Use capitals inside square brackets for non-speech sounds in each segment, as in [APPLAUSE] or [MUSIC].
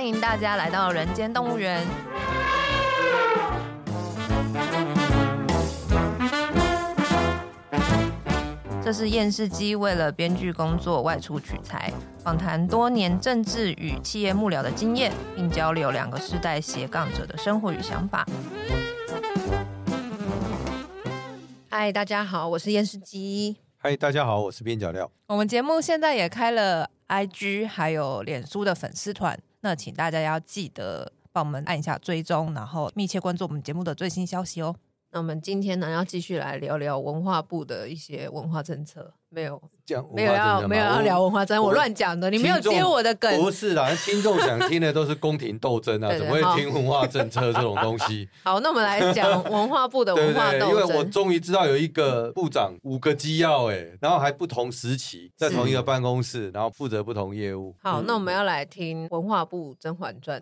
欢迎大家来到人间动物园。这是燕世姬为了编剧工作外出取材，访谈多年政治与企业幕僚的经验，并交流两个世代斜杠者的生活与想法。嗨，大家好，我是燕世姬。嗨，大家好，我是边角料。我们节目现在也开了 IG 还有脸书的粉丝团，那请大家要记得帮我们按一下追踪，然后密切关注我们节目的最新消息哦。那我们今天呢，要继续来聊聊文化部的一些文化政策。没有讲，没有要没有要聊文化争，我乱讲的，你没有接我的梗。不是啦，听众想 [LAUGHS] 听的都是宫廷斗争啊，对对对，怎么会听文化政策这种东西？[LAUGHS] 好，那我们来讲文化部的文化斗争。因为我终于知道有一个部长五个机要哎，然后还不同时期在同一个办公室，然后负责不同业务。好，那我们要来听文化部《甄嬛传》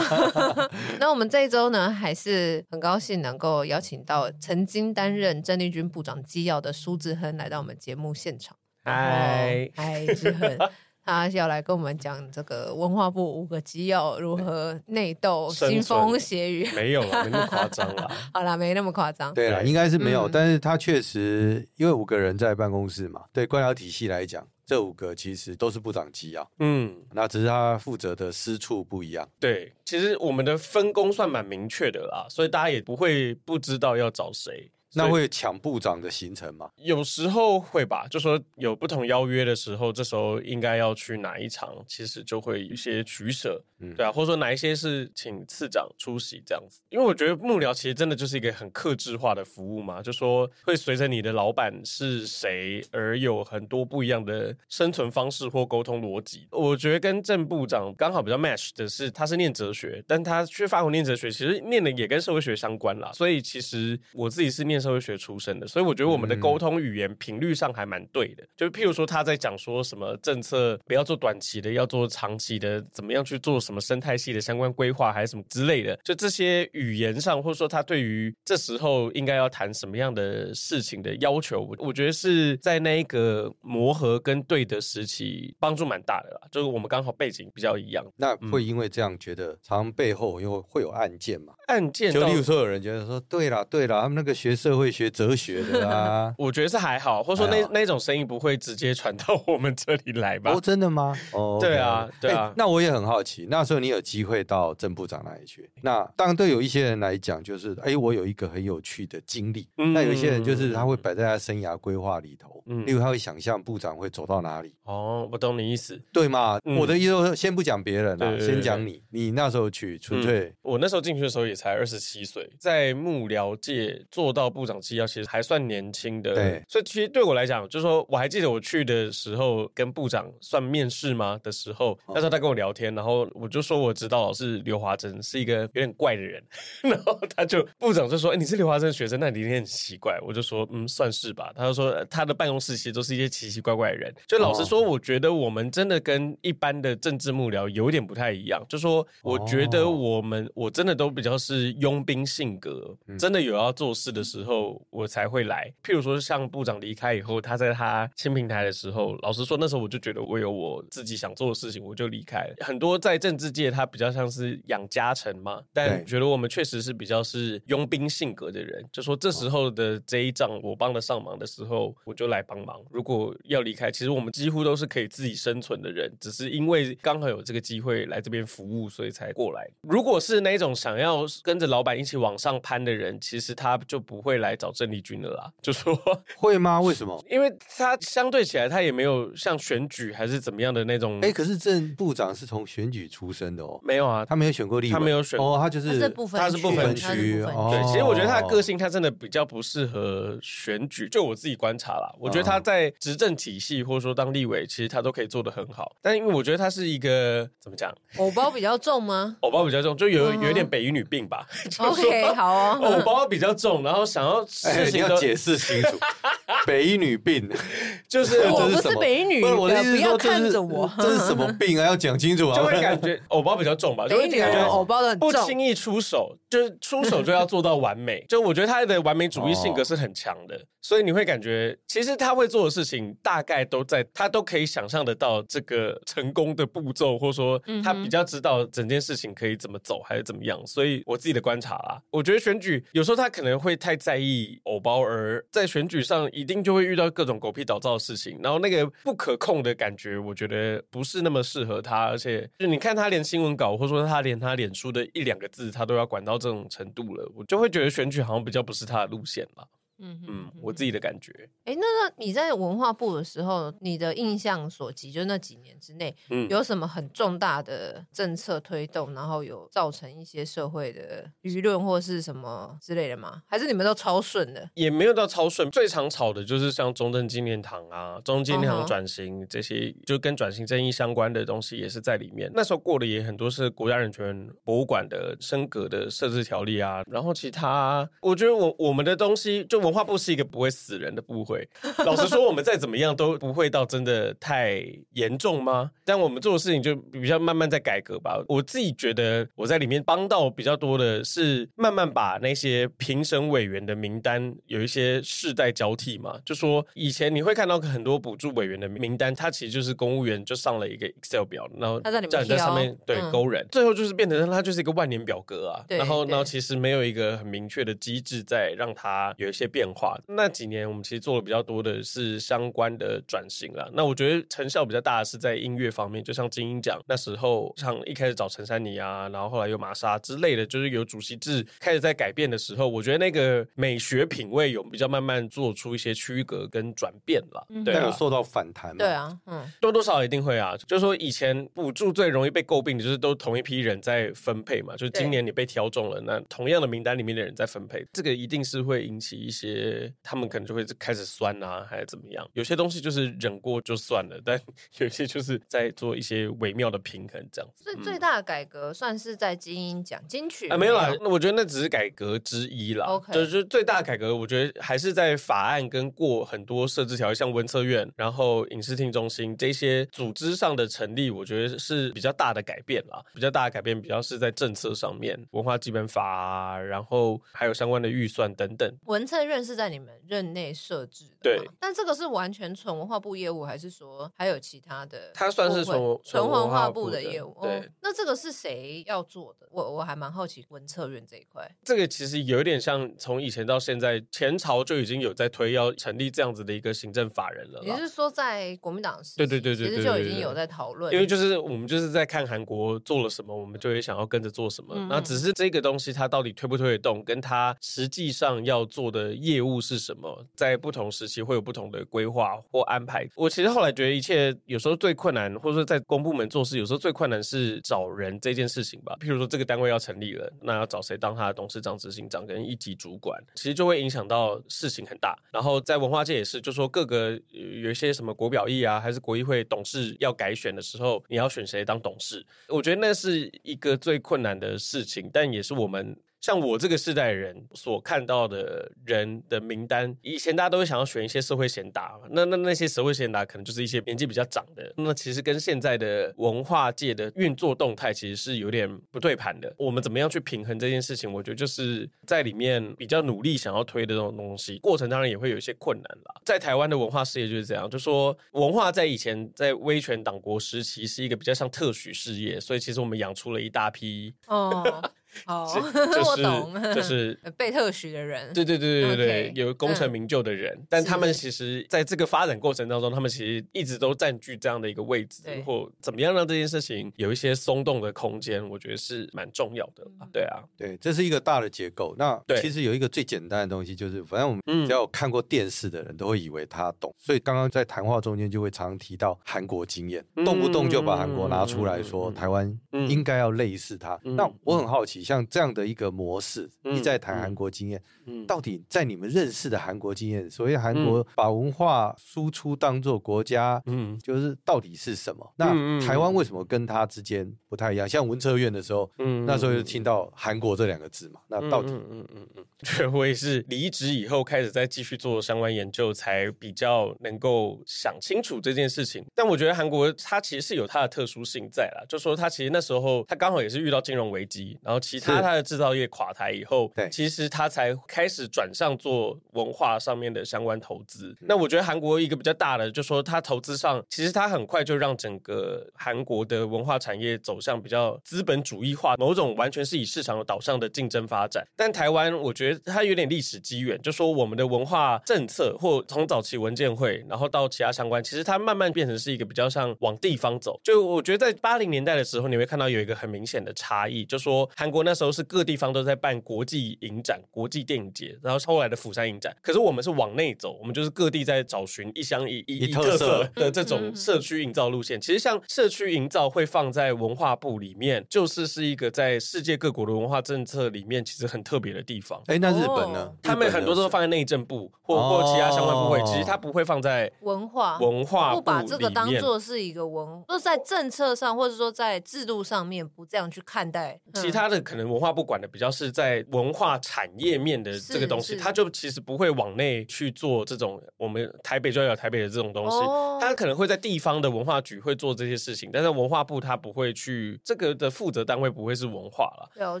[LAUGHS] 那我们这一周呢，还是很高兴能够邀请到曾经担任郑丽君部长机要的苏志亨来到我们节目现场。嗨嗨，致亨，[LAUGHS] 他要来跟我们讲这个文化部五个基要如何 [LAUGHS] 内斗、腥风血雨。没有了，没那么夸张了。[LAUGHS] 好了，没那么夸张。对了，应该是没有，嗯、但是他确实因为五个人在办公室嘛，对官僚体系来讲。这五个其实都是部长机啊，嗯，那只是他负责的私处不一样。对，其实我们的分工算蛮明确的啦，所以大家也不会不知道要找谁。那会抢部长的行程吗？有时候会吧，就说有不同邀约的时候，这时候应该要去哪一场，其实就会有一些取舍，嗯，对啊，或者说哪一些是请次长出席这样子。因为我觉得幕僚其实真的就是一个很克制化的服务嘛，就说会随着你的老板是谁而有很多不一样的生存方式或沟通逻辑。我觉得跟郑部长刚好比较 match 的是，他是念哲学，但他去法国念哲学，其实念的也跟社会学相关啦。所以其实我自己是念。社会学出身的，所以我觉得我们的沟通语言频率上还蛮对的。就譬如说他在讲说什么政策不要做短期的，要做长期的，怎么样去做什么生态系的相关规划，还是什么之类的。就这些语言上，或者说他对于这时候应该要谈什么样的事情的要求，我觉得是在那一个磨合跟对的时期帮助蛮大的啦。就是我们刚好背景比较一样，那会因为这样觉得，常常背后又会有案件嘛？案件就例如说，有人觉得说，对啦，对啦，他们那个学社会学、哲学的啊，[LAUGHS] 我觉得是还好，或者说那那种声音不会直接传到我们这里来吧？哦，真的吗？哦，[LAUGHS] 对啊，对啊。那我也很好奇，那时候你有机会到郑部长那里去，那当然对有一些人来讲，就是哎，我有一个很有趣的经历。那有一些人就是他会摆在他生涯规划里头，嗯，例如他会想象部长会走到哪里。哦，我懂你意思，对吗？我的意思，先不讲别人啊，先讲你，你那时候去纯粹，我那时候进去的时候也。才二十七岁，在幕僚界做到部长机要，其实还算年轻的。对，所以其实对我来讲，就是说我还记得我去的时候，跟部长算面试吗的时候，那时候他跟我聊天，然后我就说我知道是刘华珍是一个有点怪的人，[LAUGHS] 然后他就部长就说：“哎，你是刘华珍的学生，那你一定很奇怪。”我就说：“嗯，算是吧。”他就说他的办公室其实都是一些奇奇怪怪的人。就老实说，我觉得我们真的跟一般的政治幕僚有点不太一样。就说我觉得我们我真的都比较是佣兵性格，真的有要做事的时候，我才会来。譬如说，像部长离开以后，他在他新平台的时候，老实说，那时候我就觉得我有我自己想做的事情，我就离开了。很多在政治界，他比较像是养家臣嘛，但觉得我们确实是比较是佣兵性格的人。就说这时候的这一仗，我帮得上忙的时候，我就来帮忙。如果要离开，其实我们几乎都是可以自己生存的人，只是因为刚好有这个机会来这边服务，所以才过来。如果是那种想要跟着老板一起往上攀的人，其实他就不会来找郑丽君的啦。[LAUGHS] 就说 [LAUGHS] 会吗？为什么？[LAUGHS] 因为他相对起来，他也没有像选举还是怎么样的那种。哎，可是郑部长是从选举出身的哦。没有啊，他没有选过立委，他没有选哦，他就是他是不分区，他是不分区。对，其实我觉得他的个性，他真的比较不适合选举。就我自己观察啦，我觉得他在执政体系或者说当立委，其实他都可以做得很好。但因为我觉得他是一个怎么讲，偶包比较重吗？偶包比较重，就有有一点北一女病吧。OK，好哦。偶包比较重，然后想要事情要解释清楚。[LAUGHS] [LAUGHS] 北一女病，[LAUGHS] 就是我不是北一女，我的意思说看着我，这是什么病啊？要讲清楚啊！就会感觉 [LAUGHS] 偶包比较重吧，就会感觉偶包的，不轻易出手，就是出手就要做到完美。就我觉得他的完美主义性格是很强的，所以你会感觉其实他会做的事情大概都在他都可以想象得到这个成功的步骤，或者说他比较知道整件事情可以怎么走还是怎么样。所以我自己的观察啦，我觉得选举有时候他可能会太在意偶包，而在选举上一定就会遇到各种狗屁倒灶的事情，然后那个不可控的感觉，我觉得不是那么适合他。而且就你看他连新闻稿，或者说他连他脸书的一两个字，他都要管到这种程度了，我就会觉得选举好像比较不是他的路线吧。嗯嗯，我自己的感觉。哎、欸，那那你在文化部的时候，你的印象所及，就那几年之内，嗯，有什么很重大的政策推动，然后有造成一些社会的舆论或是什么之类的吗？还是你们都超顺的？也没有到超顺，最常吵的就是像中正纪念堂啊，中正纪念堂转型这些，uh. 就跟转型正义相关的东西也是在里面。那时候过的也很多是国家人权博物馆的升格的设置条例啊，然后其他，我觉得我我们的东西就。文化部是一个不会死人的部会，[LAUGHS] 老实说，我们再怎么样都不会到真的太严重吗？但我们做的事情就比较慢慢在改革吧。我自己觉得我在里面帮到比较多的是慢慢把那些评审委员的名单有一些世代交替嘛，就说以前你会看到很多补助委员的名单，他其实就是公务员就上了一个 Excel 表，然后叫你在上面对勾人，最后就是变成他就是一个万年表格啊。然后然后其实没有一个很明确的机制在让他有一些。变化那几年，我们其实做的比较多的是相关的转型啦。那我觉得成效比较大的是在音乐方面，就像金鹰奖那时候，像一开始找陈珊妮啊，然后后来又玛莎之类的，就是有主席制开始在改变的时候，我觉得那个美学品味有比较慢慢做出一些区隔跟转变了。对，有受到反弹。对啊，嗯，多多少少一定会啊。就是说以前补助最容易被诟病的就是都同一批人在分配嘛，就是今年你被挑中了，那同样的名单里面的人在分配，这个一定是会引起一些。些他们可能就会开始酸啊，还是怎么样？有些东西就是忍过就算了，但 [LAUGHS] 有些就是在做一些微妙的平衡，这样子。所以最大的改革算是在金音奖金曲啊，没有啦。那我觉得那只是改革之一啦。OK，就是最大的改革，我觉得还是在法案跟过很多设置条例，像文策院，然后影视厅中心这些组织上的成立，我觉得是比较大的改变啦。比较大的改变，比较是在政策上面，文化基本法啊，然后还有相关的预算等等。文策院。是在你们任内设置的，对。但这个是完全纯文化部业务，还是说还有其他的？它算是纯纯文化部的业务。对、哦，那这个是谁要做的？我我还蛮好奇文策院这一块。这个其实有一点像从以前到现在，前朝就已经有在推要成立这样子的一个行政法人了。也就是说，在国民党时期，对对对对，其实就已经有在讨论。因为就是我们就是在看韩国做了什么，我们就会想要跟着做什么。那、嗯、只是这个东西它到底推不推得动，跟它实际上要做的业务是什么？在不同时期会有不同的规划或安排。我其实后来觉得，一切有时候最困难，或者说在公部门做事，有时候最困难是找人这件事情吧。譬如说，这个单位要成立了，那要找谁当他的董事长、执行长跟一级主管，其实就会影响到事情很大。然后在文化界也是，就说各个有一些什么国表议啊，还是国议会董事要改选的时候，你要选谁当董事？我觉得那是一个最困难的事情，但也是我们。像我这个世代人所看到的人的名单，以前大家都会想要选一些社会贤达，那那那些社会贤达可能就是一些年纪比较长的，那其实跟现在的文化界的运作动态其实是有点不对盘的。我们怎么样去平衡这件事情？我觉得就是在里面比较努力想要推的这种东西，过程当然也会有一些困难啦。在台湾的文化事业就是这样，就说文化在以前在威权党国时期是一个比较像特许事业，所以其实我们养出了一大批哦。[LAUGHS] 哦，[LAUGHS] 我懂，就是被特许的人，对对对对对对，有功成名就的人，但他们其实在这个发展过程当中，他们其实一直都占据这样的一个位置，或怎么样让这件事情有一些松动的空间，我觉得是蛮重要的。对啊，对，这是一个大的结构。那其实有一个最简单的东西，就是反正我们只要有看过电视的人都会以为他懂，所以刚刚在谈话中间就会常常提到韩国经验，动不动就把韩国拿出来说台湾应该要类似他。那我很好奇。像这样的一个模式，一再谈韩国经验，嗯，到底在你们认识的韩国经验，所谓韩国把文化输出当做国家，嗯，就是到底是什么？那台湾为什么跟他之间不太一样？像文策院的时候，嗯，那时候就听到韩国这两个字嘛，那到底，嗯嗯嗯，对，[LAUGHS] 我也是离职以后开始再继续做相关研究，才比较能够想清楚这件事情。但我觉得韩国它其实是有它的特殊性在啦，就说它其实那时候它刚好也是遇到金融危机，然后其他它的制造业垮台以后，对，其实它才开始转向做文化上面的相关投资。那我觉得韩国一个比较大的，就说它投资上，其实它很快就让整个韩国的文化产业走向比较资本主义化，某种完全是以市场导向的竞争发展。但台湾，我觉得它有点历史机缘，就说我们的文化政策，或从早期文建会，然后到其他相关，其实它慢慢变成是一个比较像往地方走。就我觉得在八零年代的时候，你会看到有一个很明显的差异，就说韩国那时候是各地方都在办国际影展、国际电影节，然后后来的釜山影展。可是我们是往内走，我们就是各地在找寻一乡一一特色的这种社区营造路线。其实像社区营造会放在文化部里面，就是是一个在世界各国的文化政策里面其实很特别的地方。哎，那日本呢？他们很多都放在内政部或或其他相关部会，其实它不会放在文化文化不把这个当做是一个文，就是在政策上或者说在制度上面不这样去看待。其他的可能文化部管的比较是在文化产业面的这个东西，他就其实不会往内去做这种我们台北就要有台北的这种东西，他可能会在地方的文化局会做这些事情，但是文化部他不会去这个的负责单位不会是文化了。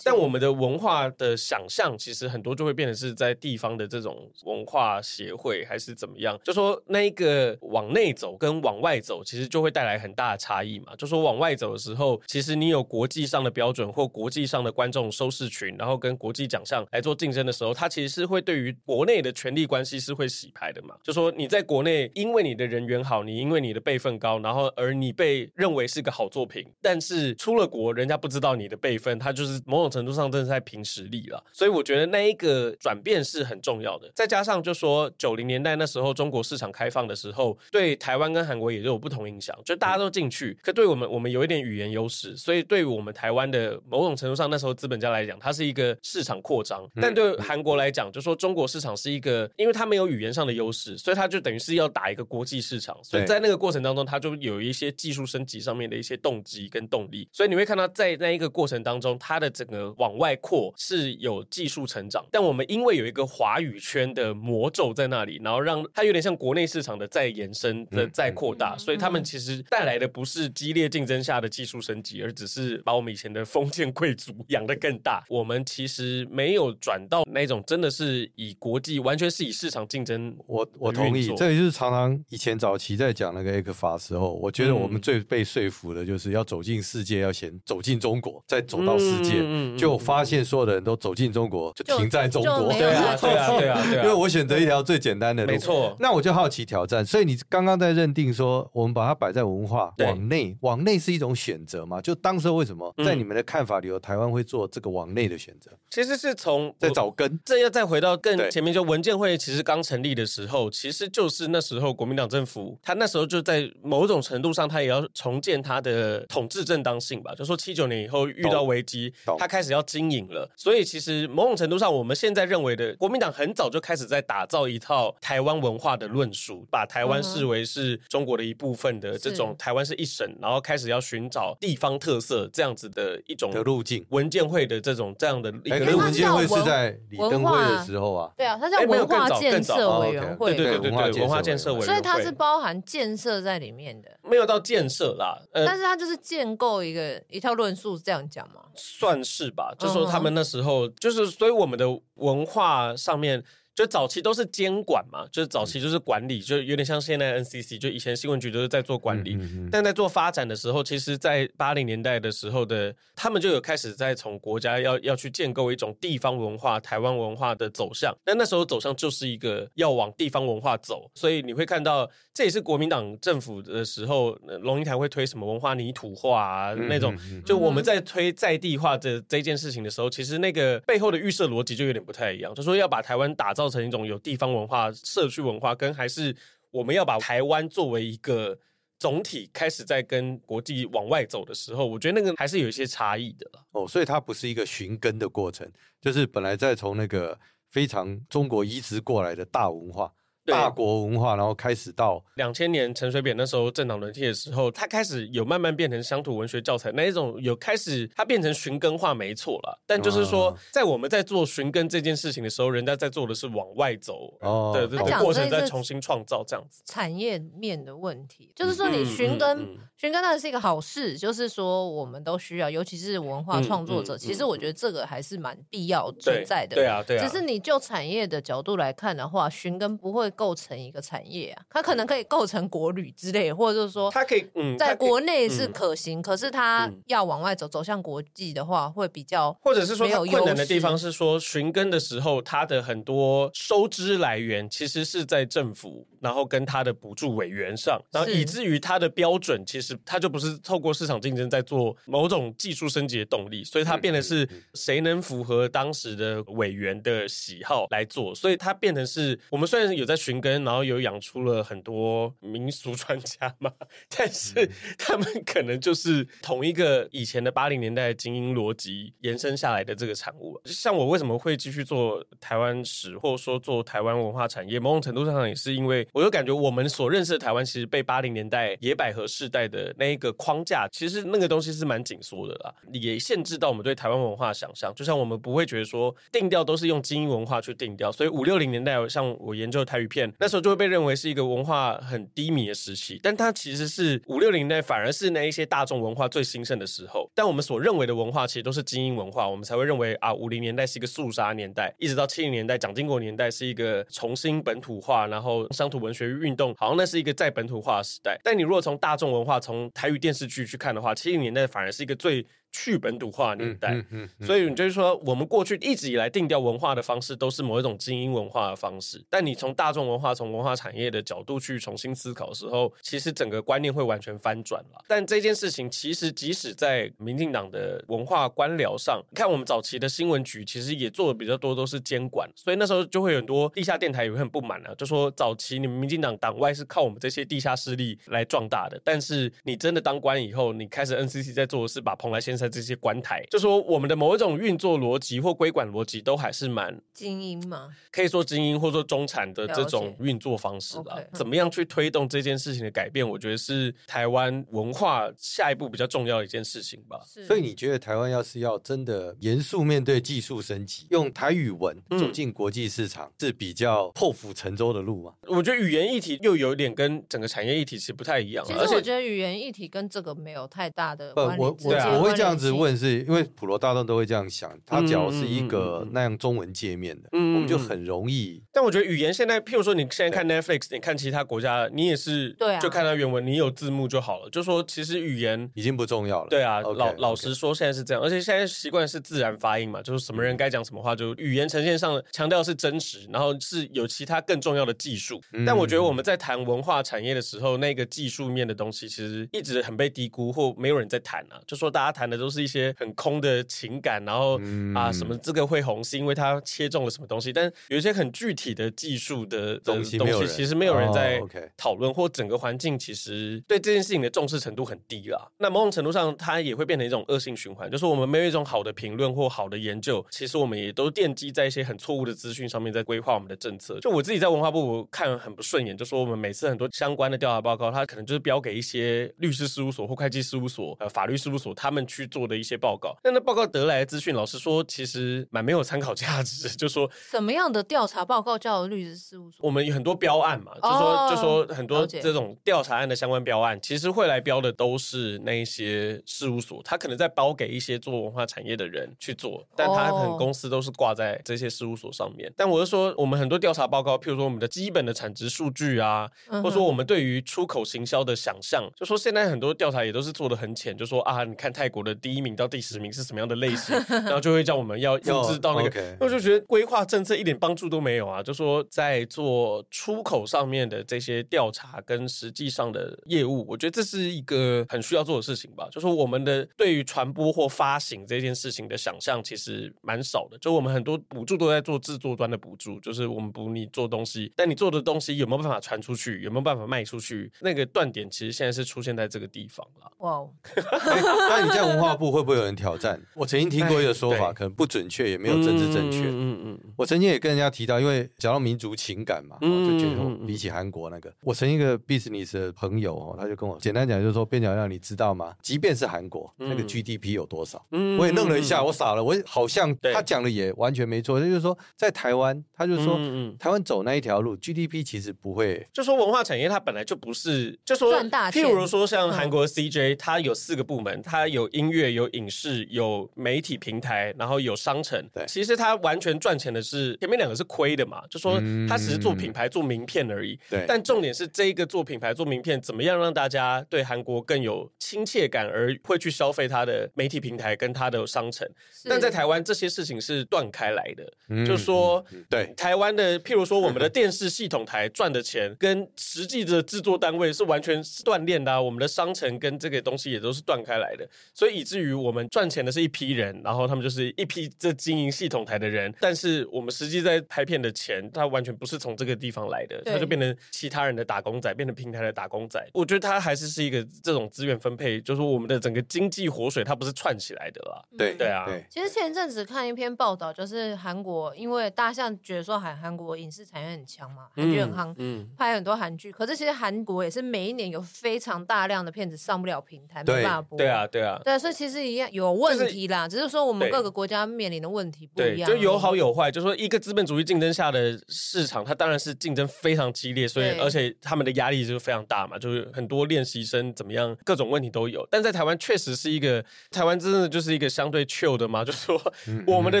但我们的文化的想象其实很多就会变成是在地方的这种文化协会还是怎么样，就说那一个往内走跟往外走，其实就会带来很大的差异嘛。就说往外走的时候，其实你有国际上的标准或国际上的观众收视群，然后跟国际奖项来做竞争的时候，它其实是会对于国内的权力关系是会洗牌的嘛。就说你在国内，因为你的人缘好，你因为你的辈分高，然后而你被认为是个好作品，但是出了国，人家不知道你的辈分，他就是某种程度上真的在凭实力了。所以我觉得那一个转变是很重要的。再加上就说九零年代那时候中国市场开放的时候，对台湾跟韩国也就有不同影响，就大家都进去，可对我们我们有一点语言优势，所以对于我们台湾的某种程度上，那时候资本家来讲，它是一个市场扩张。但对韩国来讲，就说中国市场是一个，因为它没有语言上的优势，所以它就等于是要打一个国际市场。所以在那个过程当中，它就有一些技术升级上面的一些动机跟动力。所以你会看到，在那一个过程当中，它的整个往外扩是有技术成长。但我们因为有一个华语圈的魔咒在那里，然后让它有点像国内市场的再延伸的再扩大，所以他们其实带来的不是激烈竞争下的技术升级，而只是把我们以前的封建贵族养的更大。我们其实没有转到那种真的是以国际完全是以市场竞争。我我同意，这也就是常常以前早期在讲那个 ECFA 的时候，我觉得我们最被说服的就是要走进世界，要先走进中国，再走到世界。嗯就发现所有的人都走进中国，就停在中国。[LAUGHS] 对啊，对啊，对啊，对啊。因为我选择一条最简单的路，没错。那我就好奇挑战。所以你刚刚在认定说，我们把它摆在文化往内，往内是一种选择嘛？就当时为什么在你们的看法里，有台湾会做这个往内的选择？其实是从在找根。这要再回到更前面，就文建会其实刚成立的时候，其实就是那时候国民党政府，他那时候就在某种程度上，他也要重建他的统治正当性吧。就说七九年以后遇到危机，他开始要经营了。所以其实某种程度上，我们现在认为的国民党很早就开始在打造一套台湾文化的论述，把台湾视为是中国的一部分的这种台湾是一省，然后开始要寻找地方特色这样子的一种的路径。文建会的这种这样的一个文建会是在李登辉的时候啊，对啊，它叫文化建设委员会，对对对对，文化建设委员会，所以它是包含建设在里面的，没有到建设啦，但是它就是建构一个一套论述，这样讲嘛，算是吧，就说他们那时候就是，所以我们的文化上面。就早期都是监管嘛，就是早期就是管理，就有点像现在 NCC，就以前新闻局都是在做管理，嗯嗯嗯，但在做发展的时候，其实，在八零年代的时候的，他们就有开始在从国家要要去建构一种地方文化、台湾文化的走向。但那时候走向就是一个要往地方文化走，所以你会看到，这也是国民党政府的时候，龙应台会推什么文化泥土化啊那种，就我们在推在地化的这件事情的时候，其实那个背后的预设逻辑就有点不太一样，就说要把台湾打造。造成一种有地方文化、社区文化，跟还是我们要把台湾作为一个总体开始在跟国际往外走的时候，我觉得那个还是有一些差异的哦，所以它不是一个寻根的过程，就是本来在从那个非常中国移植过来的大文化。大国文化，然后开始到两千年陈水扁那时候政党轮替的时候，他开始有慢慢变成乡土文学教材那一种，有开始他变成寻根化，没错了。但就是说，在我们在做寻根这件事情的时候，人家在做的是往外走的这个过程，在重新创造这样子。产业面的问题，就是说你寻根，寻根当然是一个好事，就是说我们都需要，尤其是文化创作者，其实我觉得这个还是蛮必要存在的。对啊，对啊。只是你就产业的角度来看的话，寻根不会。构成一个产业啊，它可能可以构成国旅之类，或者是说，它可以嗯，在国内是可行，可是它要往外走，走向国际的话，会比较，或者是说，它困难的地方是说，寻根的时候，它的很多收支来源其实是在政府，然后跟它的补助委员上，然后以至于它的标准其实它就不是透过市场竞争在做某种技术升级的动力，所以它变得是谁能符合当时的委员的喜好来做，所以它变成是我们虽然有在。寻根，然后有养出了很多民俗专家嘛，[LAUGHS] 但是 [LAUGHS] 他们可能就是同一个以前的八零年代的精英逻辑延伸下来的这个产物。像我为什么会继续做台湾史，或者说做台湾文化产业，某种程度上也是因为我就感觉我们所认识的台湾，其实被八零年代野百合世代的那一个框架，其实那个东西是蛮紧缩的啦，也限制到我们对台湾文化的想象。就像我们不会觉得说定调都是用精英文化去定调，所以五六零年代，像我研究台语片。那时候就会被认为是一个文化很低迷的时期，但它其实是五六零代反而是那一些大众文化最兴盛的时候。但我们所认为的文化其实都是精英文化，我们才会认为啊，五零年代是一个肃杀年代，一直到七零年代蒋经国年代是一个重新本土化，然后乡土文学运动好像那是一个再本土化的时代。但你如果从大众文化，从台语电视剧去看的话，七零年代反而是一个最。去本土化年代，嗯嗯嗯嗯、所以你就是说，我们过去一直以来定调文化的方式，都是某一种精英文化的方式。但你从大众文化、从文化产业的角度去重新思考的时候，其实整个观念会完全翻转了。但这件事情，其实即使在民进党的文化官僚上，看我们早期的新闻局，其实也做的比较多，都是监管。所以那时候就会有很多地下电台也会很不满啊，就说早期你们民进党党外是靠我们这些地下势力来壮大的，但是你真的当官以后，你开始 NCC 在做的是把蓬莱仙山这些官台。就说我们的某一种运作逻辑或规管逻辑都还是蛮精英嘛，可以说精英或者说中产的这种运作方式吧。怎么样去推动这件事情的改变？我觉得是台湾文化下一步比较重要的一件事情吧。所以你觉得台湾要是要真的严肃面对技术升级，用台语文走进国际市场是比较破釜沉舟的路吗？我觉得语言议题又有点跟整个产业议题其实不太一样。其实我觉得语言议题跟这个没有太大的关系。我我我会这样子问是。因为普罗大众都会这样想，他只要是一个那样中文界面的，嗯、我们就很容易。但我觉得语言现在，譬如说你现在看 Netflix，你看其他国家，你也是对啊，就看它原文，你有字幕就好了。就说其实语言已经不重要了。对啊，okay, 老老实说现在是这样，而且现在习惯是自然发音嘛，就是什么人该讲什么话，就语言呈现上强调是真实，然后是有其他更重要的技术。嗯、但我觉得我们在谈文化产业的时候，那个技术面的东西其实一直很被低估，或没有人在谈啊。就说大家谈的都是一些很。空的情感，然后、嗯、啊，什么这个会红，是因为它切中了什么东西？但有一些很具体的技术的东西，东西其实没有人在讨论，哦 okay、或整个环境其实对这件事情的重视程度很低啦。那某种程度上，它也会变成一种恶性循环，就是我们没有一种好的评论或好的研究，其实我们也都奠基在一些很错误的资讯上面，在规划我们的政策。就我自己在文化部看很不顺眼，就说我们每次很多相关的调查报告，它可能就是标给一些律师事务所或会计事务所、呃法律事务所他们去做的一些报告。但那报告得来的资讯，老实说，其实蛮没有参考价值。[LAUGHS] 就说什么样的调查报告叫律师事务所？我们有很多标案嘛，就说、哦、就说很多这种调查案的相关标案，其实会来标的都是那一些事务所，他可能在包给一些做文化产业的人去做，但他可能公司都是挂在这些事务所上面。但我是说，我们很多调查报告，譬如说我们的基本的产值数据啊，或者说我们对于出口行销的想象，就说现在很多调查也都是做的很浅，就说啊，你看泰国的第一名到第十名是什么样的类型，[LAUGHS] 然后就会叫我们要复制到那个。我就觉得规划政策一点帮助都没有啊！就说在做出口上面的这些调查跟实际上的业务，我觉得这是一个很需要做的事情吧。就说我们的对于传播或发行这件事情的想象其实蛮少的。就我们很多补助都在做制作端的补助，就是我们补你做东西，但你做的东西有没有办法传出去，有没有办法卖出去，那个断点其实现在是出现在这个地方了。哇 Wow. 欸，[LAUGHS] 那你这样文化部会不会有人挑战？我曾经听过一个说法，可能不准确，也没有政治正确。嗯嗯嗯。我曾经也跟人家提到，因为讲到民族情感嘛，就觉得比起韩国那个，我曾经一个 business 的朋友哦，他就跟我简单讲，就是说边角料，你知道吗？即便是韩国那个 GDP 有多少？嗯我也愣了一下，我傻了，我好像他讲的也完全没错。他就是说，在台湾，他就说，台湾走那一条路，GDP 其实不会，就说文化产业它本来就不是，就说譬如说像韩国 CJ，它有四个部门，它有音乐、有影视、有媒体平台，然后有商城。对，其实他完全赚钱的是前面两个是亏的嘛，就说他只是做品牌、做名片而已。对，但重点是这一个做品牌、做名片，怎么样让大家对韩国更有亲切感，而会去消费他的媒体平台跟他的商城。但在台湾，这些事情是断开来的，就是说，对台湾的，譬如说我们的电视系统台赚的钱，跟实际的制作单位是完全断裂的。我们的商城跟这个东西也都是断开来的，所以以至于我们赚钱的是一批人，然后他们就是一批这经营系统台的人，但是我们实际在拍片的钱，它完全不是从这个地方来的，它就变成其他人的打工仔，变成平台的打工仔。我觉得它还是是一个这种资源分配，就是我们的整个经济活水，它不是串起来的啦。对对啊。其实前阵子看一篇报道，就是韩国，因为大象觉得说韩韩国影视产业很强嘛，韩剧很夯，嗯，拍很多韩剧。可是其实韩国也是每一年有非常大量的片子上不了平台，没办法播。对啊，对啊，对，所以其实一样有问题啦，只是说我们各个国家面临的问题不一样。就有好有坏，就说一个资本主义竞争下的市场，它当然是竞争非常激烈，所以而且他们的压力就是非常大嘛，就是很多练习生怎么样，各种问题都有。但在台湾确实是一个，台湾真的就是一个相对 chill 的嘛，[LAUGHS] 就是说我们的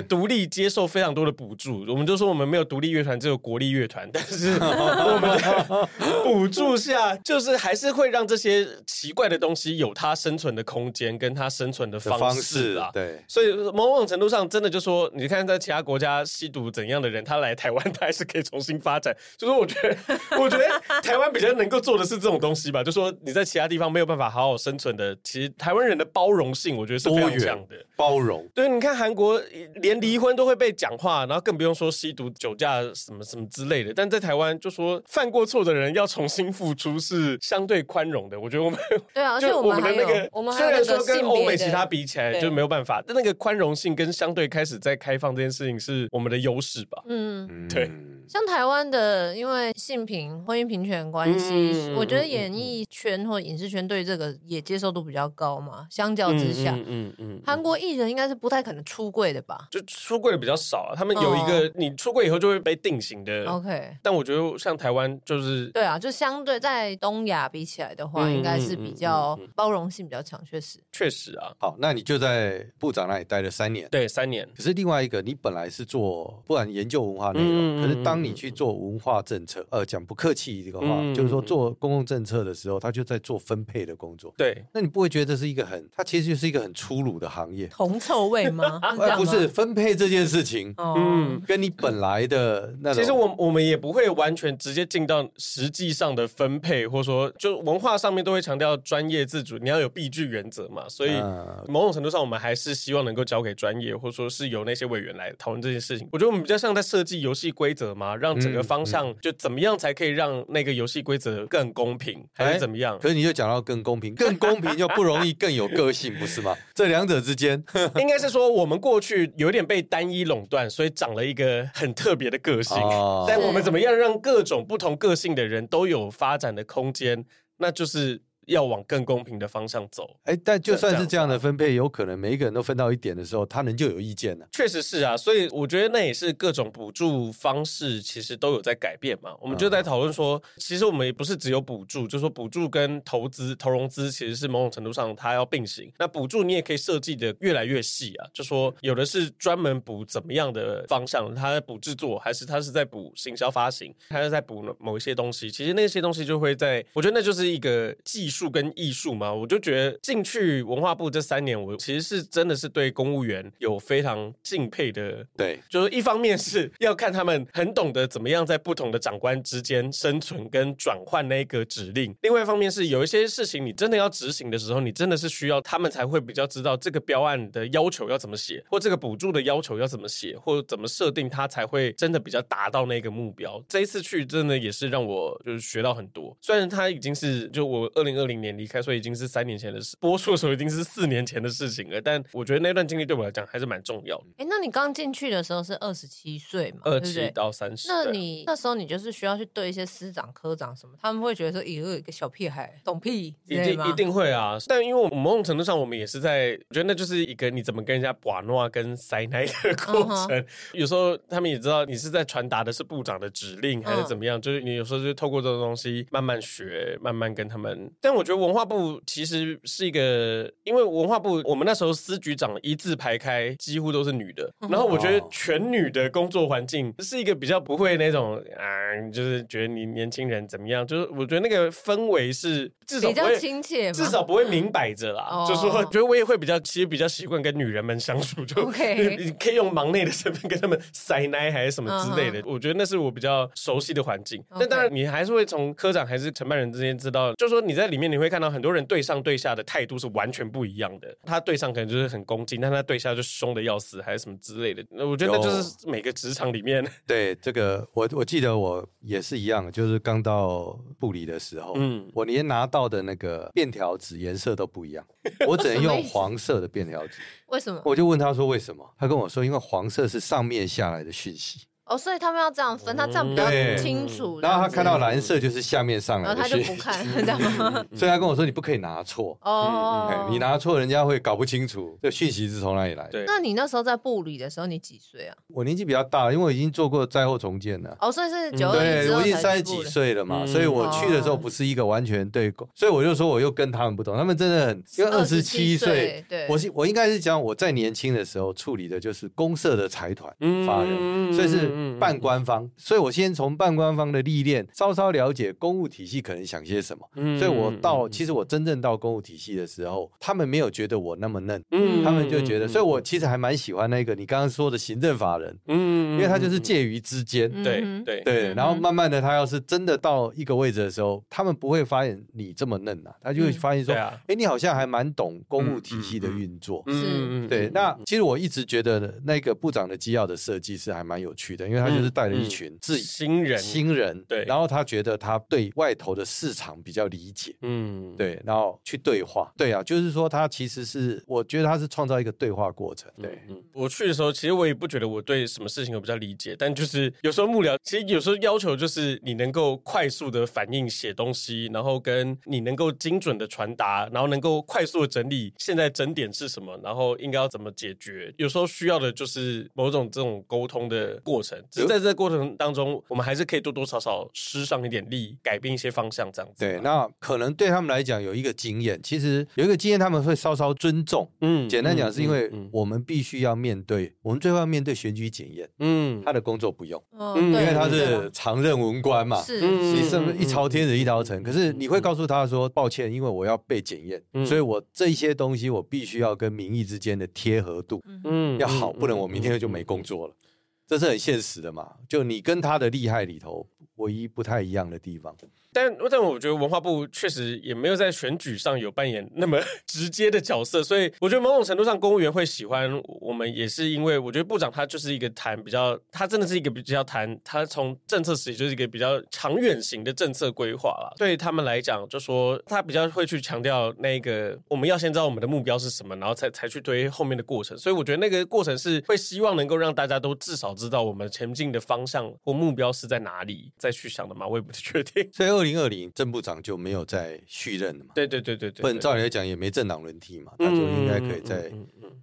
独立接受非常多的补助，我们就说我们没有独立乐团，只有国立乐团，但是 [LAUGHS] 我们的 [LAUGHS] 补助下，就是还是会让这些奇怪的东西有它生存的空间，跟它生存的方式啊。对，所以某种程度上，真的就说，你看在其他国家吸毒怎样的人，他来台湾，他还是可以重新发展。就是我觉得，[LAUGHS] 我觉得 [LAUGHS] 台湾比较能够做的是这种东西吧，就说你在其他地方没有办法好好生存的，其实台湾人的包容性，我觉得是非常强的。包容，对，你看韩国连离婚都会被讲话，然后更不用说吸毒、酒驾什么什么之类的。但在台湾，就说犯过错的人要重新付出是相对宽容的。我觉得我们对啊，而且我们的那个，我们虽然说跟欧美其他比起来就没有办法，但那个宽容性跟相对开始在开放这件事情是我们的优势吧？嗯，对。像台湾的，因为性平、婚姻平权关系，我觉得演艺圈或影视圈对这个也接受度比较高嘛。相较之下，嗯嗯，韩国艺人应该是不太可能出柜的吧？就出柜的比较少啊。他们有一个，你出柜以后就会被定型的。OK，但我觉得像台湾就是对啊，就相对在东亚比起来的话，应该是比较包容性比较强，确实，确实啊。好，那你就在部长那里待了三年，对，三年。可是另外一个，你本来是做不然研究文化内容，可是当你去做文化政策，呃，讲不客气这个话，就是说做公共政策的时候，他就在做分配的工作。对，那你不会觉得这是一个很，它其实就是一个很粗鲁的行业，铜臭味吗？[LAUGHS] 不是分配这件事情，嗯，跟你本来的那种，其实我我们也不会完全直接进到实际上的分配，或者说就文化上面都会强调专业自主，你要有避制原则嘛。所以某种程度上，我们还是希望能够交给专业，或者说是由那些委员来讨论这件事情。我觉得我们比较像在设计游戏规则嘛，让整个方向就怎么样才可以让那个游戏规则更公平，还是怎么样？可是你就讲到更公平，更公平就不容易更有个性，不是吗？[LAUGHS] 这两者之间，应该是说我们过去有点被单一垄断，所以长了一个很特别的个性。哦、但我们怎么样让各种不同个性的人都有发展的空间？那就是。要往更公平的方向走，哎，但就算是这样的分配，有可能每一个人都分到一点的时候，他能就有意见呢？确实是啊，所以我觉得那也是各种补助方式其实都有在改变嘛。我们就在讨论说，其实我们也不是只有补助，就是说补助跟投资、投融资其实是某种程度上它要并行。那补助你也可以设计的越来越细啊，就说有的是专门补怎么样的方向，他在补制作，还是他是在补行销发行，还是在补某一些东西？其实那些东西就会在，我觉得那就是一个技术。术跟艺术嘛，我就觉得进去文化部这三年，我其实是真的是对公务员有非常敬佩的。对，就是一方面是 [LAUGHS] 要看他们很懂得怎么样在不同的长官之间生存跟转换那个指令，另外一方面是有一些事情你真的要执行的时候，你真的是需要他们才会比较知道这个标案的要求要怎么写，或这个补助的要求要怎么写，或怎么设定，他才会真的比较达到那个目标。这一次去真的也是让我就是学到很多，虽然他已经是就我二零二零年离开，所以已经是三年前的事，播出的时候已经是四年前的事情了，但我觉得那段经历对我来讲还是蛮重要的。哎，那你刚进去的时候是二十七岁嘛？二七到三十。那你那时候你就是需要去对一些师长、科长什么，他们会觉得说，咦，有一个小屁孩懂屁，一定一定会啊。但因为我们某种程度上，我们也是在，我觉得那就是一个你怎么跟人家把诺跟塞奶的过程。Uh huh. 有时候他们也知道你是在传达的是部长的指令还是怎么样，uh huh. 就是你有时候就透过这种东西慢慢学，慢慢跟他们。但我觉得文化部其实是一个，因为文化部我们那时候司局长一字排开，几乎都是女的，然后我觉得全女的工作环境是一个比较不会那种啊，就是觉得你年轻人怎么样，就是我觉得那个氛围是至少比较亲切，至少不会明摆着啦。嗯、[LAUGHS] 就是说，觉得我也会比较，其实比较习惯跟女人们相处，就 OK，[LAUGHS] 你可以用忙内的身份跟他们塞奶还是什么之类的。Uh. 我觉得那是我比较熟悉的环境。那当然，你还是会从科长还是承办人之间知道，就是说你在里面你会看到很多人对上对下的态度是完全不一样的。他对上可能就是很恭敬，但他对下就凶的要死，还是什么之类的。那我觉得那就是每个职场里面。[LAUGHS] 对这个，我我记得我也是一样，就是刚到部里的时候，嗯，我连拿到的那个便条纸颜色都不一样，我只能用黄色的便条纸。为什么？我就问他说为什么？他跟我说，因为黄色是上面下来的讯息。哦，所以他们要这样分，他这样比较清楚。然后他看到蓝色就是下面上来的，然后他就不看，[LAUGHS] 这样吗？所以他跟我说，你不可以拿错哦，你拿错，人家会搞不清楚这讯息是从哪里来。对，那你那时候在部里的时候，你几岁啊？我年纪比较大，因为我已经做过灾后重建了。哦，所以是九。对，我已经三十几岁了嘛，所以我去的时候不是一个完全对公，所以我就说我又跟他们不同，他们真的很，因为二十七岁，对，我是我应该是讲我在年轻的时候处理的就是公社的财团法人，所以是半官方。所以，我先从半官方的历练，稍稍了解公务体系可能想些什么。嗯，所以我到其实我真正到公务体系的时候，他们没有觉得我那么嫩，嗯，他们就觉得，所以我其实还蛮喜欢那个你刚刚说的行政法人，嗯，因为他就是介于之间，对对。对。然后慢慢的，他要是真的到一个位置的时候，他们不会发现你这么嫩呐，他就会发现说，哎，你好像还蛮懂公务体系的运作，嗯，对。那其实我一直觉得那个部长的机要的设计是还蛮有趣的，因为他就是带了一。群自己新人，新人对，然后他觉得他对外头的市场比较理解，嗯，对，然后去对话，对啊，就是说他其实是，我觉得他是创造一个对话过程，对，嗯，我去的时候，其实我也不觉得我对什么事情有比较理解，但就是有时候幕僚，其实有时候要求就是你能够快速的反应写东西，然后跟你能够精准的传达，然后能够快速的整理现在整点是什么，然后应该要怎么解决，有时候需要的就是某种这种沟通的过程，只是在这个过程。当中，我们还是可以多多少少施上一点力，改变一些方向，这样子。对，那可能对他们来讲有一个经验，其实有一个经验，他们会稍稍尊重。嗯，简单讲，是因为我们必须要面对，我们最后要面对选举检验。嗯，他的工作不用，嗯因为他是常任文官嘛。是，你是不是一朝天子一朝臣？可是你会告诉他说，抱歉，因为我要被检验，所以我这些东西我必须要跟民意之间的贴合度，嗯，要好，不然我明天就没工作了。这是很现实的嘛，就你跟他的厉害里头，唯一不太一样的地方。但但我觉得文化部确实也没有在选举上有扮演那么 [LAUGHS] 直接的角色，所以我觉得某种程度上公务员会喜欢我们，也是因为我觉得部长他就是一个谈比较，他真的是一个比较谈，他从政策时就是一个比较长远型的政策规划啦。对他们来讲，就说他比较会去强调那个我们要先知道我们的目标是什么，然后才才去推后面的过程。所以我觉得那个过程是会希望能够让大家都至少知道我们前进的方向或目标是在哪里，再去想的嘛。我也不确定。[LAUGHS] 所以二零二零郑部长就没有再续任了嘛？对对对对对，不然照理来讲也没政党轮替嘛，他就应该可以再。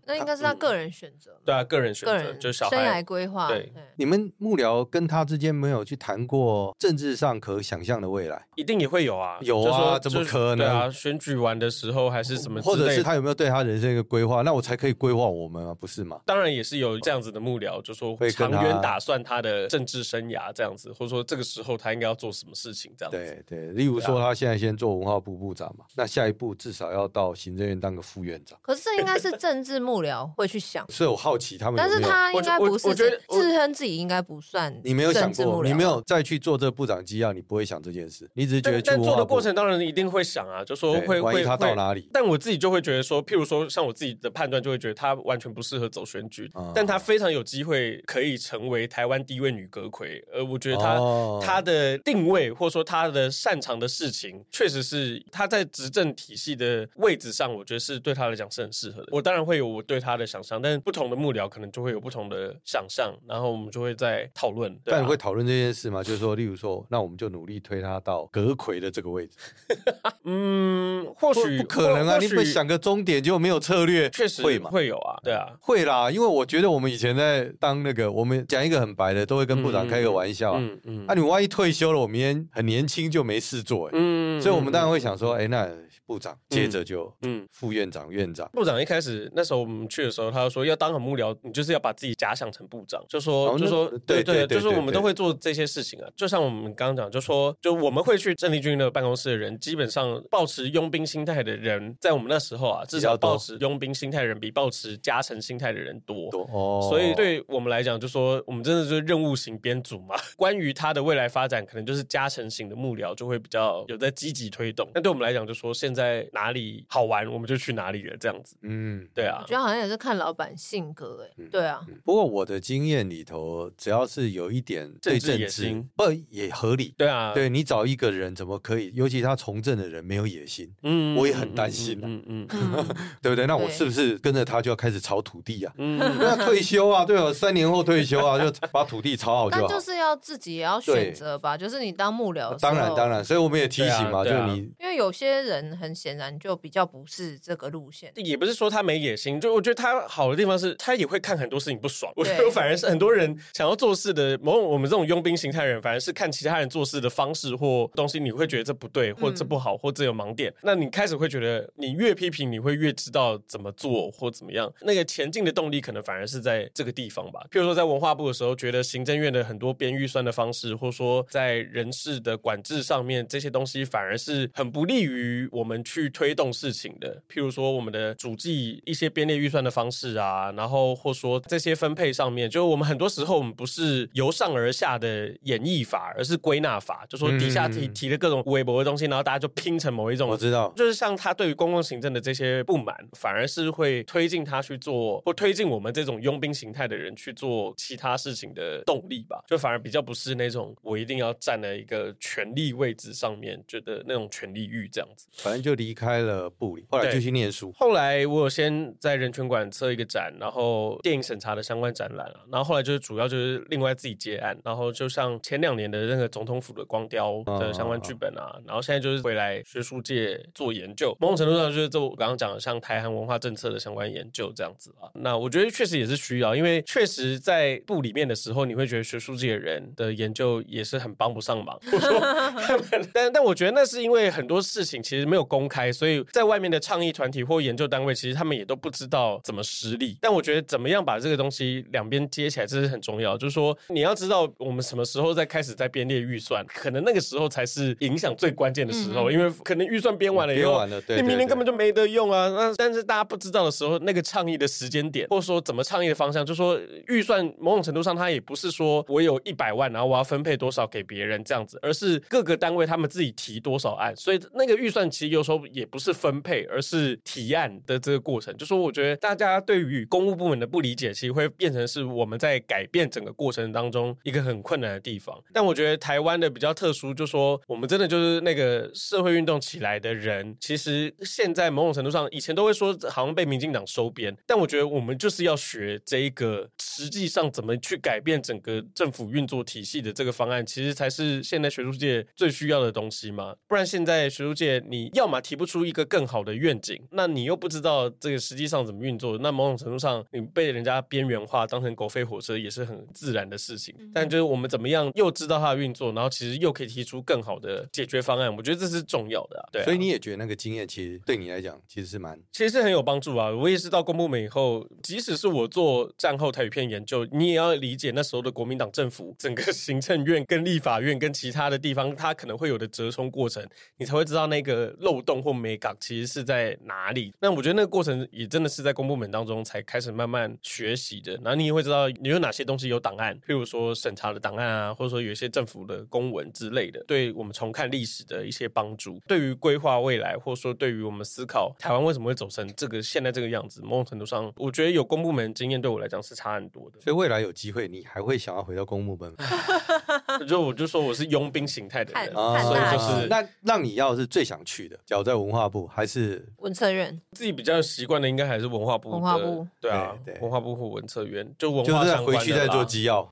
那应该是他个人选择。对啊，个人选择，就生涯规划。对，你们幕僚跟他之间没有去谈过政治上可想象的未来？一定也会有啊，有啊，怎么可能？对啊，选举完的时候还是什么？或者是他有没有对他人生一个规划？那我才可以规划我们啊，不是吗？当然也是有这样子的幕僚，就说会长远打算他的政治生涯这样子，或者说这个时候他应该要做什么事情这样子。对对，例如说他现在先做文化部部长嘛，那下一步至少要到行政院当个副院长。可是这应该是政治幕僚会去想，所以我好奇他们有有，但是他应该不是，我觉得自称自己应该不算。你没有想过，你没有再去做这个部长机要，你不会想这件事，你只是觉得去做的过程当然一定会想啊，就说会会他到哪里？但我自己就会觉得说，譬如说像我自己的判断，就会觉得他完全不适合走选举，但他非常有机会可以成为台湾第一位女阁魁。呃，我觉得他他的定位或者说他的擅长的事情，确实是他在执政体系的位置上，我觉得是对他来讲是很适合的。我当然会有我对他的想象，但是不同的幕僚可能就会有不同的想象，然后我们就会在讨论。但你会讨论这件事吗？就是说，例如说，那我们就努力推他到阁魁的这个位置。[LAUGHS] 嗯，或许不可能啊！你们想个终点就没有策略，确实会嘛？会有啊，对啊，会啦。因为我觉得我们以前在当那个，我们讲一个很白的，都会跟部长开个玩笑。嗯嗯。那你万一退休了，我明天很年轻就没事做，嗯。所以我们当然会想说，哎，那。部长接着就嗯，副院长、院长。部长一开始那时候我们去的时候，他就说要当个幕僚，你就是要把自己假想成部长，就说就说对对，就是我们都会做这些事情啊。就像我们刚刚讲，就说就我们会去郑丽君的办公室的人，基本上抱持佣兵心态的人，在我们那时候啊，至少保持佣兵心态的人比抱持加成心态的人多。哦，所以对我们来讲，就说我们真的就是任务型编组嘛。[LAUGHS] 关于他的未来发展，可能就是加成型的幕僚就会比较有在积极推动。那对我们来讲，就说现在哪里好玩，我们就去哪里了，这样子。嗯，对啊，我觉得好像也是看老板性格，哎，对啊。不过我的经验里头，只要是有一点对政治，不也合理？对啊，对你找一个人怎么可以？尤其他从政的人没有野心，嗯，我也很担心，嗯嗯，[LAUGHS] 对不对？那我是不是跟着他就要开始炒土地啊？[LAUGHS] 嗯，要退休啊，对啊，三年后退休啊，就把土地炒好就好。就是要自己也要选择吧，就是你当幕僚，当然当然，所以我们也提醒嘛，就你，因为有些人很显然。就比较不是这个路线，也不是说他没野心，就我觉得他好的地方是他也会看很多事情不爽。我觉得反而是很多人想要做事的，某种我们这种佣兵形态人，反而是看其他人做事的方式或东西，你会觉得这不对，或这不好，或这有盲点。嗯、那你开始会觉得，你越批评，你会越知道怎么做或怎么样。那个前进的动力可能反而是在这个地方吧。譬如说，在文化部的时候，觉得行政院的很多编预算的方式，或说在人事的管制上面，这些东西反而是很不利于我们去。推动事情的，譬如说我们的主计一些编列预算的方式啊，然后或说这些分配上面，就我们很多时候我们不是由上而下的演绎法，而是归纳法，就说底下提提的各种微博的东西，然后大家就拼成某一种。我知道，就是像他对于公共行政的这些不满，反而是会推进他去做，或推进我们这种佣兵形态的人去做其他事情的动力吧。就反而比较不是那种我一定要占了一个权力位置上面，觉得那种权力欲这样子，反正就离开。了部里，后来就去念书。后来我有先在人权馆设一个展，然后电影审查的相关展览啊。然后后来就是主要就是另外自己接案，然后就像前两年的那个总统府的光雕的相关剧本啊。哦、然后现在就是回来学术界做研究，某种程度上就是做我刚刚讲的像台韩文化政策的相关研究这样子啊。那我觉得确实也是需要，因为确实在部里面的时候，你会觉得学术界的人的研究也是很帮不上忙。[LAUGHS] [LAUGHS] 但但我觉得那是因为很多事情其实没有公开。所以在外面的倡议团体或研究单位，其实他们也都不知道怎么实力。但我觉得怎么样把这个东西两边接起来，这是很重要。就是说，你要知道我们什么时候在开始在编列预算，可能那个时候才是影响最关键的时候。因为可能预算编完了以后，你明年根本就没得用啊。那但是大家不知道的时候，那个倡议的时间点，或者说怎么倡议的方向，就是说预算某种程度上它也不是说我有一百万，然后我要分配多少给别人这样子，而是各个单位他们自己提多少案。所以那个预算其实有时候也。不是分配，而是提案的这个过程。就说我觉得大家对于公务部门的不理解，其实会变成是我们在改变整个过程当中一个很困难的地方。但我觉得台湾的比较特殊，就说我们真的就是那个社会运动起来的人，其实现在某种程度上，以前都会说好像被民进党收编，但我觉得我们就是要学这一个实际上怎么去改变整个政府运作体系的这个方案，其实才是现在学术界最需要的东西嘛。不然现在学术界你要么提不出。一个更好的愿景，那你又不知道这个实际上怎怎么运作，那某种程度上，你被人家边缘化，当成狗飞火车也是很自然的事情。嗯、但就是我们怎么样又知道它的运作，然后其实又可以提出更好的解决方案，我觉得这是重要的、啊。对、啊，所以你也觉得那个经验其实对你来讲其实是蛮，其实是很有帮助啊。我也是到公部门以后，即使是我做战后台语片研究，你也要理解那时候的国民党政府整个行政院跟立法院跟其他的地方，它可能会有的折冲过程，你才会知道那个漏洞或美感其实是在哪里。那我觉得那个过程也真的是在公部门当中才开始慢慢学习的。然后你也会知道你有哪些东西有档案，譬如说审查的档案啊，或者说有一些政府的公文之类的，对我们重看历史的一些帮助，对于规划未来，或者说对于我们思考台湾为什么会走成这个现在这个样子，某种程度上，我觉得有公部门经验对我来讲是差很多的。所以未来有机会，你还会想要回到公部门吗？[LAUGHS] [LAUGHS] 就我就说我是佣兵形态的人，所以就是那让你要是最想去的，假如在文化部还是？文策院，自己比较习惯的应该还是文化部。文化部。对啊，对对。文化部或文策院就文化回去再做机要，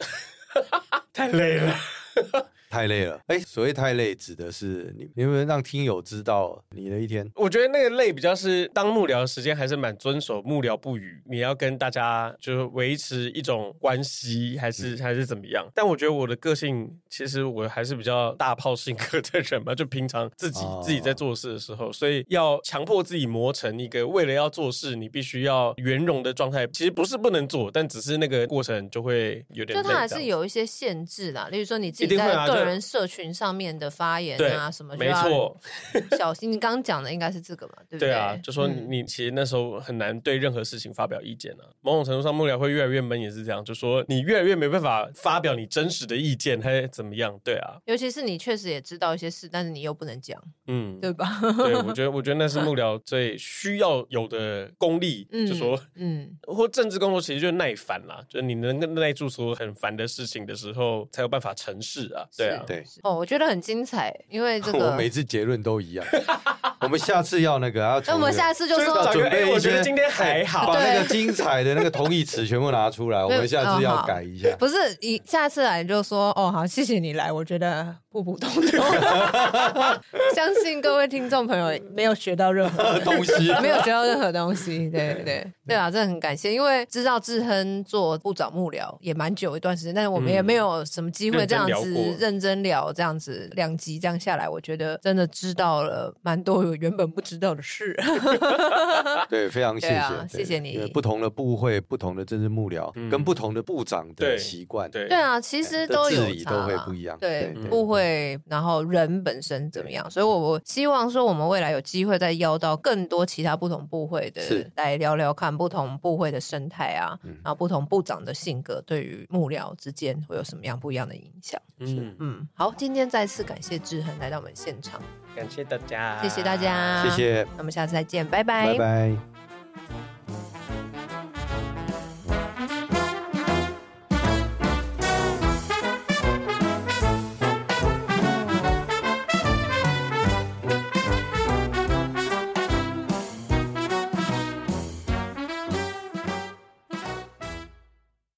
[LAUGHS] 太累了。太累了，哎，所谓太累，指的是你，你有没有让听友知道你的一天？我觉得那个累比较是当幕僚的时间还是蛮遵守幕僚不语，你要跟大家就是维持一种关系，还是、嗯、还是怎么样？但我觉得我的个性其实我还是比较大炮性格的人嘛，就平常自己、哦、自己在做事的时候，所以要强迫自己磨成一个为了要做事，你必须要圆融的状态，其实不是不能做，但只是那个过程就会有点累。就它还是有一些限制啦，例如说你自己在个人社群上面的发言啊，什么没错，[LAUGHS] 小心。你刚刚讲的应该是这个嘛，对不对？对啊，就说你其实那时候很难对任何事情发表意见啊。某种程度上，幕僚会越来越闷，也是这样。就说你越来越没办法发表你真实的意见，还怎么样？对啊，尤其是你确实也知道一些事，但是你又不能讲，嗯，对吧？对，我觉得，我觉得那是幕僚最需要有的功力，就说，嗯，或政治工作其实就是耐烦啦，就是你能耐住所有很烦的事情的时候，才有办法成事啊。对啊，对。哦，我觉得很精彩，因为这个 [LAUGHS] 我每次结论都一样。[LAUGHS] 我们下次要那个，要那我们下次就说准备一些。我觉得今天还好，把那个精彩的那个同义词全部拿出来。[LAUGHS] 我们下次要改一下。不是，你下次来就说哦，好，谢谢你来。我觉得普普通通，相信各位听众朋友没有学到任何东西，没有学到任何东西。对对对啊，真的很感谢，因为知道志亨做部长幕僚也蛮久一段时间，但是我们也没有什么机会这样子认真聊，这样子两集这样下来，我觉得真的知道了蛮多原本不知道的事。[LAUGHS] 对，非常谢谢，啊、谢谢你。不同的部会、不同的政治幕僚，嗯、跟不同的部长的习惯，对对啊，其实都有治理都会不一样。对，部会，然后人本身怎么样？所以我我希望说，我们未来有机会再邀到更多其他不同部会的来聊聊看不同部会的生态啊，是然后不同部长的性格对于幕僚之间会有什么样不一样的影响？嗯嗯嗯，好，今天再次感谢志恒来到我们现场。感谢大家，谢谢大家，谢谢，那我们下次再见，拜拜，拜拜。